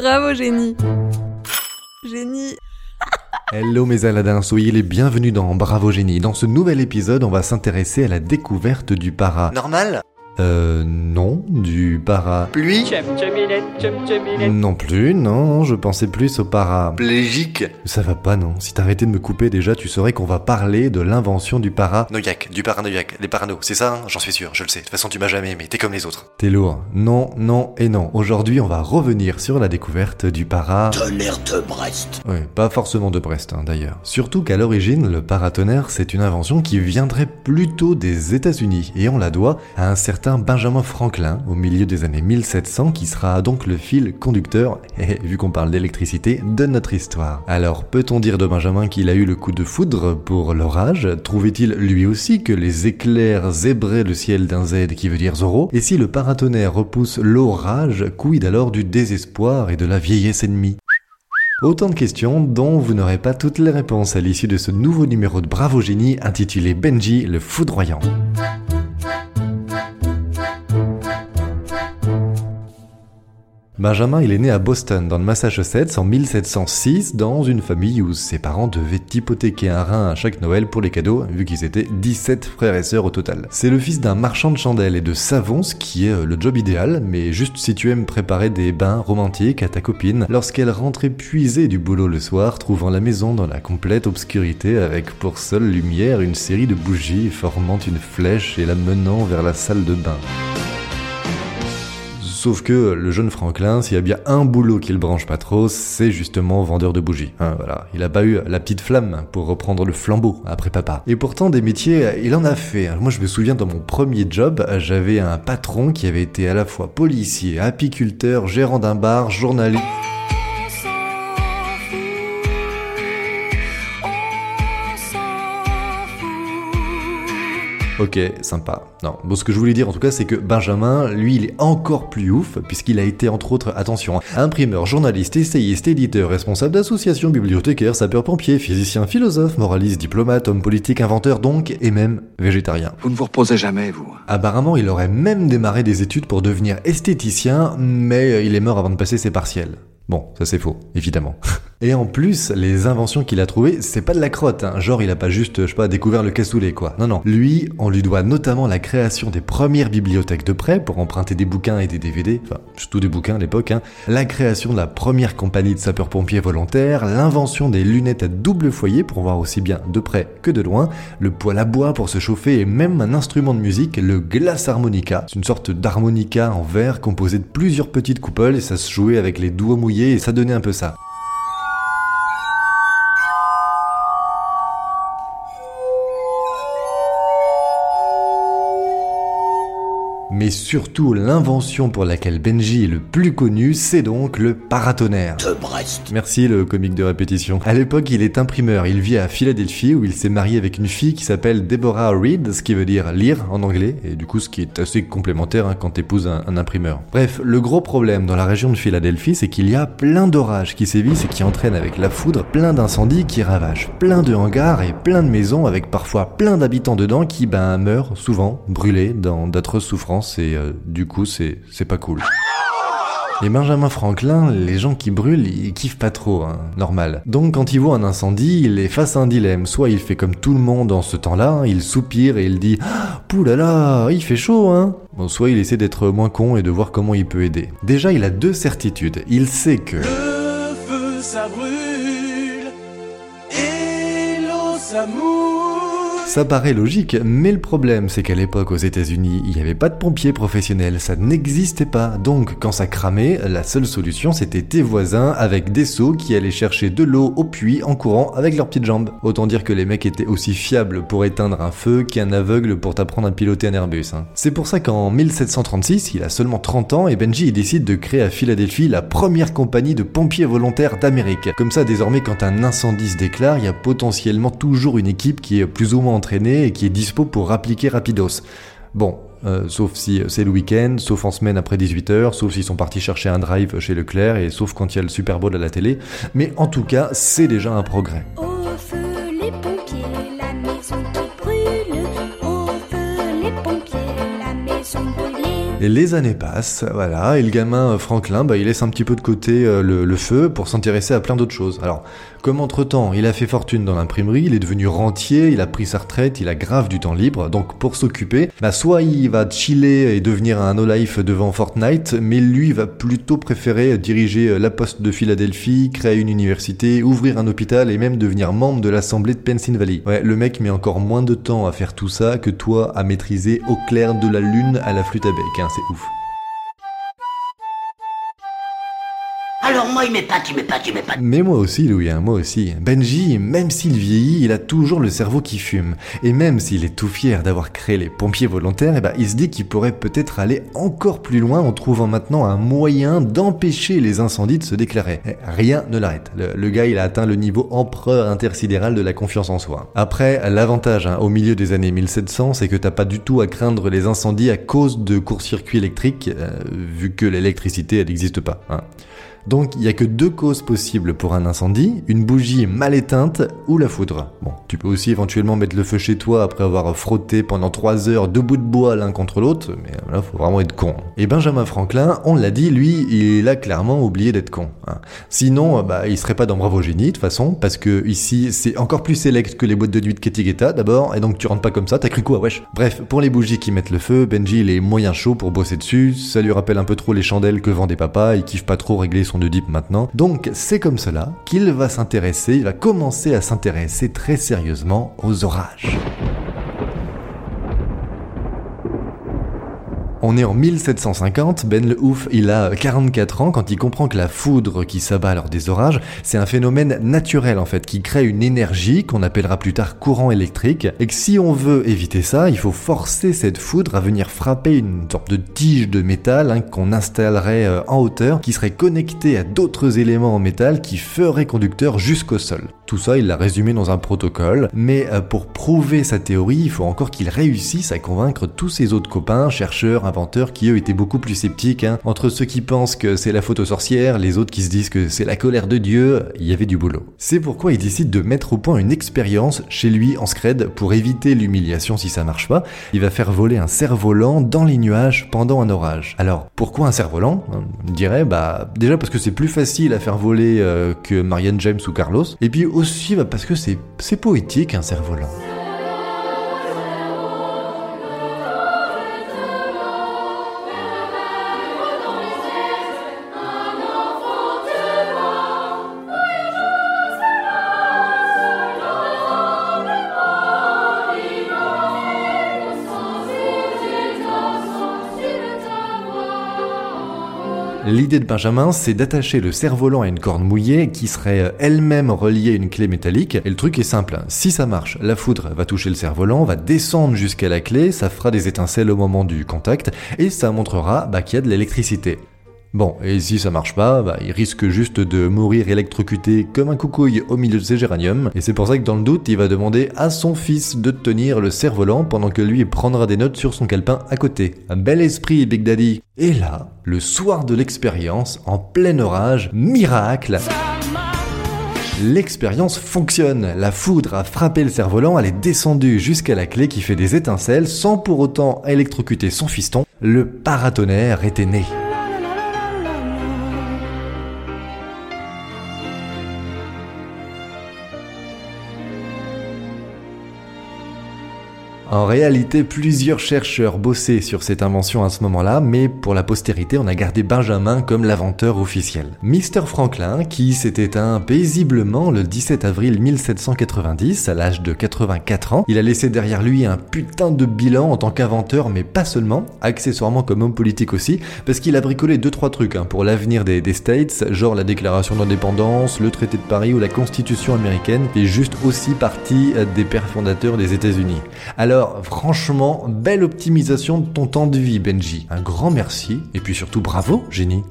Bravo, génie. Génie. Hello mes Aladins, soyez les bienvenus dans Bravo Génie. Dans ce nouvel épisode, on va s'intéresser à la découverte du para. Normal? Euh, non, du para. Pluie Non plus, non, je pensais plus au para. Plégique Ça va pas, non. Si t'arrêtais de me couper déjà, tu saurais qu'on va parler de l'invention du para. Noyak, du paranoïaque, les parano, c'est ça hein J'en suis sûr, je le sais. De toute façon, tu m'as jamais aimé, t'es comme les autres. T'es lourd. Non, non et non. Aujourd'hui, on va revenir sur la découverte du para. Tonnerre de Brest. Oui, pas forcément de Brest hein, d'ailleurs. Surtout qu'à l'origine, le paratonnerre, c'est une invention qui viendrait plutôt des États-Unis et on la doit à un certain Benjamin Franklin au milieu des années 1700 qui sera donc le fil conducteur, et vu qu'on parle d'électricité, de notre histoire. Alors, peut-on dire de Benjamin qu'il a eu le coup de foudre pour l'orage? Trouvait-il lui aussi que les éclairs zébraient le ciel d'un Z qui veut dire Zoro Et si le paratonnerre repousse l'orage, quid alors du désespoir et de la vieillesse ennemie? Autant de questions dont vous n'aurez pas toutes les réponses à l'issue de ce nouveau numéro de Bravo Génie intitulé Benji le foudroyant. Benjamin, il est né à Boston, dans le Massachusetts, en 1706, dans une famille où ses parents devaient hypothéquer un rein à chaque Noël pour les cadeaux, vu qu'ils étaient 17 frères et sœurs au total. C'est le fils d'un marchand de chandelles et de savons, ce qui est euh, le job idéal, mais juste si tu aimes préparer des bains romantiques à ta copine, lorsqu'elle rentre épuisée du boulot le soir, trouvant la maison dans la complète obscurité avec pour seule lumière une série de bougies formant une flèche et la menant vers la salle de bain. Sauf que le jeune Franklin, s'il y a bien un boulot qu'il branche pas trop, c'est justement vendeur de bougies. Hein, voilà, il a pas eu la petite flamme pour reprendre le flambeau après papa. Et pourtant des métiers, il en a fait. Moi je me souviens dans mon premier job, j'avais un patron qui avait été à la fois policier, apiculteur, gérant d'un bar, journaliste. Ok, sympa. Non, bon, ce que je voulais dire en tout cas, c'est que Benjamin, lui, il est encore plus ouf, puisqu'il a été entre autres, attention, hein, imprimeur, journaliste, essayiste, éditeur, responsable d'association, bibliothécaire, sapeur-pompier, physicien, philosophe, moraliste, diplomate, homme politique, inventeur donc, et même végétarien. Vous ne vous reposez jamais, vous. Apparemment, il aurait même démarré des études pour devenir esthéticien, mais il est mort avant de passer ses partiels. Bon, ça c'est faux, évidemment. Et en plus, les inventions qu'il a trouvées, c'est pas de la crotte, hein. genre il a pas juste, je sais pas, découvert le cassoulet quoi. Non, non. Lui, on lui doit notamment la création des premières bibliothèques de prêt pour emprunter des bouquins et des DVD, enfin, surtout des bouquins à l'époque, hein. la création de la première compagnie de sapeurs-pompiers volontaires, l'invention des lunettes à double foyer pour voir aussi bien de près que de loin, le poêle à bois pour se chauffer et même un instrument de musique, le glace harmonica. C'est une sorte d'harmonica en verre composé de plusieurs petites coupoles et ça se jouait avec les doigts mouillés et ça donnait un peu ça. Mais surtout, l'invention pour laquelle Benji est le plus connu, c'est donc le paratonnerre. De Brest. Merci le comique de répétition. À l'époque, il est imprimeur. Il vit à Philadelphie où il s'est marié avec une fille qui s'appelle Deborah Reed, ce qui veut dire lire en anglais, et du coup, ce qui est assez complémentaire hein, quand t'épouses un, un imprimeur. Bref, le gros problème dans la région de Philadelphie, c'est qu'il y a plein d'orages qui sévissent et qui entraînent avec la foudre plein d'incendies qui ravagent plein de hangars et plein de maisons avec parfois plein d'habitants dedans qui, ben, meurent souvent brûlés dans d'atroces souffrances et euh, du coup, c'est pas cool. Et Benjamin Franklin, les gens qui brûlent, ils kiffent pas trop, hein, normal. Donc quand il voit un incendie, il est face à un dilemme. Soit il fait comme tout le monde en ce temps-là, il soupire et il dit ah, « Poulala, il fait chaud, hein !» Bon, soit il essaie d'être moins con et de voir comment il peut aider. Déjà, il a deux certitudes. Il sait que... Feu ça brûle et l'eau. Ça paraît logique, mais le problème c'est qu'à l'époque aux États-Unis, il n'y avait pas de pompiers professionnels, ça n'existait pas. Donc quand ça cramait, la seule solution c'était tes voisins avec des seaux qui allaient chercher de l'eau au puits en courant avec leurs petites jambes. Autant dire que les mecs étaient aussi fiables pour éteindre un feu qu'un aveugle pour t'apprendre à piloter un Airbus. hein. C'est pour ça qu'en 1736, il a seulement 30 ans et Benji décide de créer à Philadelphie la première compagnie de pompiers volontaires d'Amérique. Comme ça désormais quand un incendie se déclare, il y a potentiellement toujours une équipe qui est plus ou moins et qui est dispo pour appliquer rapidos. Bon, euh, sauf si c'est le week-end, sauf en semaine après 18h, sauf s'ils sont partis chercher un drive chez Leclerc et sauf quand il y a le Super Bowl à la télé. Mais en tout cas, c'est déjà un progrès. Les années passent, voilà, et le gamin euh, Franklin, bah, il laisse un petit peu de côté euh, le, feu pour s'intéresser à plein d'autres choses. Alors, comme entre-temps, il a fait fortune dans l'imprimerie, il est devenu rentier, il a pris sa retraite, il a grave du temps libre, donc pour s'occuper, bah, soit il va chiller et devenir un no-life devant Fortnite, mais lui va plutôt préférer diriger euh, la poste de Philadelphie, créer une université, ouvrir un hôpital et même devenir membre de l'Assemblée de Pennsylvanie. Ouais, le mec met encore moins de temps à faire tout ça que toi à maîtriser au clair de la lune à la flûte à bec, hein, c'est ouf. Mais moi aussi, Louis, hein, moi aussi. Benji, même s'il vieillit, il a toujours le cerveau qui fume. Et même s'il est tout fier d'avoir créé les pompiers volontaires, eh ben, il se dit qu'il pourrait peut-être aller encore plus loin en trouvant maintenant un moyen d'empêcher les incendies de se déclarer. Eh, Rien ne l'arrête. Le, gars, il a atteint le niveau empereur intersidéral de la confiance en soi. Après, l'avantage hein, au milieu des années 1700, c'est que t'as pas du tout à craindre les incendies à cause de court-circuits électriques, euh, vu que l'électricité, n'existe pas. hein. Donc il n'y a que deux causes possibles pour un incendie, une bougie mal éteinte ou la foudre. Bon, tu peux aussi éventuellement mettre le feu chez toi après avoir frotté pendant 3 heures deux bouts de bois l'un contre l'autre, mais là faut vraiment être con. Et Benjamin Franklin, on l'a dit, lui, il a clairement oublié d'être con. hein. Sinon, bah, il serait pas dans Bravo Génie de toute façon, parce que ici c'est encore plus sélect que les boîtes de nuit de Katy Guetta d'abord, et donc tu rentres pas comme ça, t'as cru quoi, wesh? Bref, pour les bougies qui mettent le feu, Benji il est moyen chaud pour bosser dessus, ça lui rappelle un peu trop les chandelles que vendait papa, il kiffe pas trop régler son Oedipe maintenant. Donc c'est comme cela qu'il va s'intéresser, il va commencer à s'intéresser très sérieusement aux orages. On est en 1750, Ben le Ouf, il a 44 ans quand il comprend que la foudre qui s'abat lors des orages, c'est un phénomène naturel en fait, qui crée une énergie qu'on appellera plus tard courant électrique, et que si on veut éviter ça, il faut forcer cette foudre à venir frapper une sorte de tige de métal hein, qu'on installerait euh, en hauteur, qui serait connectée à d'autres éléments en métal qui feraient conducteur jusqu'au sol. Tout ça, il l'a résumé dans un protocole, mais euh, pour prouver sa théorie, il faut encore qu'il réussisse à convaincre tous ses autres copains, chercheurs, inventeurs, qui eux étaient beaucoup plus sceptiques. hein. Entre ceux qui pensent que c'est la faute aux sorcières, les autres qui se disent que c'est la colère de Dieu, il y avait du boulot. C'est pourquoi il décide de mettre au point une expérience chez lui en scred pour éviter l'humiliation si ça marche pas. Il va faire voler un cerf-volant dans les nuages pendant un orage. Alors, pourquoi un cerf-volant On dirait, bah, déjà parce que c'est plus facile à faire voler euh, que Marianne James ou Carlos, et puis aussi bah, parce que c'est c'est poétique un cerf-volant. L'idée de Benjamin, c'est d'attacher le cerf-volant à une corde mouillée qui serait euh, elle-même reliée à une clé métallique. Et le truc est simple, si ça marche, la foudre va toucher le cerf-volant, va descendre jusqu'à la clé, ça fera des étincelles au moment du contact, et ça montrera bah, qu'il y a de l'électricité. Bon, et si ça marche pas, bah, il risque juste de mourir électrocuté comme un coucouille au milieu de ses géraniums, et c'est pour ça que dans le doute, il va demander à son fils de tenir le cerf-volant pendant que lui prendra des notes sur son calepin à côté. Un bel esprit, Big Daddy. Et là, le soir de l'expérience, en plein orage, miracle L'expérience fonctionne. La foudre a frappé le cerf-volant, elle est descendue jusqu'à la clé qui fait des étincelles sans pour autant électrocuter son fiston. Le paratonnerre était né. En réalité, plusieurs chercheurs bossaient sur cette invention à ce moment-là, mais pour la postérité, on a gardé Benjamin comme l'inventeur officiel. Mr. Franklin, qui s'est éteint paisiblement le 17 avril 1790, à l'âge de 84 ans, il a laissé derrière lui un putain de bilan en tant qu'inventeur, mais pas seulement, accessoirement comme homme politique aussi, parce qu'il a bricolé deux trois trucs hein, pour l'avenir des, States, genre la déclaration d'indépendance, le traité de Paris ou la constitution américaine, et juste aussi partie euh, des pères fondateurs des États-Unis. Alors franchement, belle optimisation de ton temps de vie, Benji. Un grand merci, et puis surtout bravo, génie.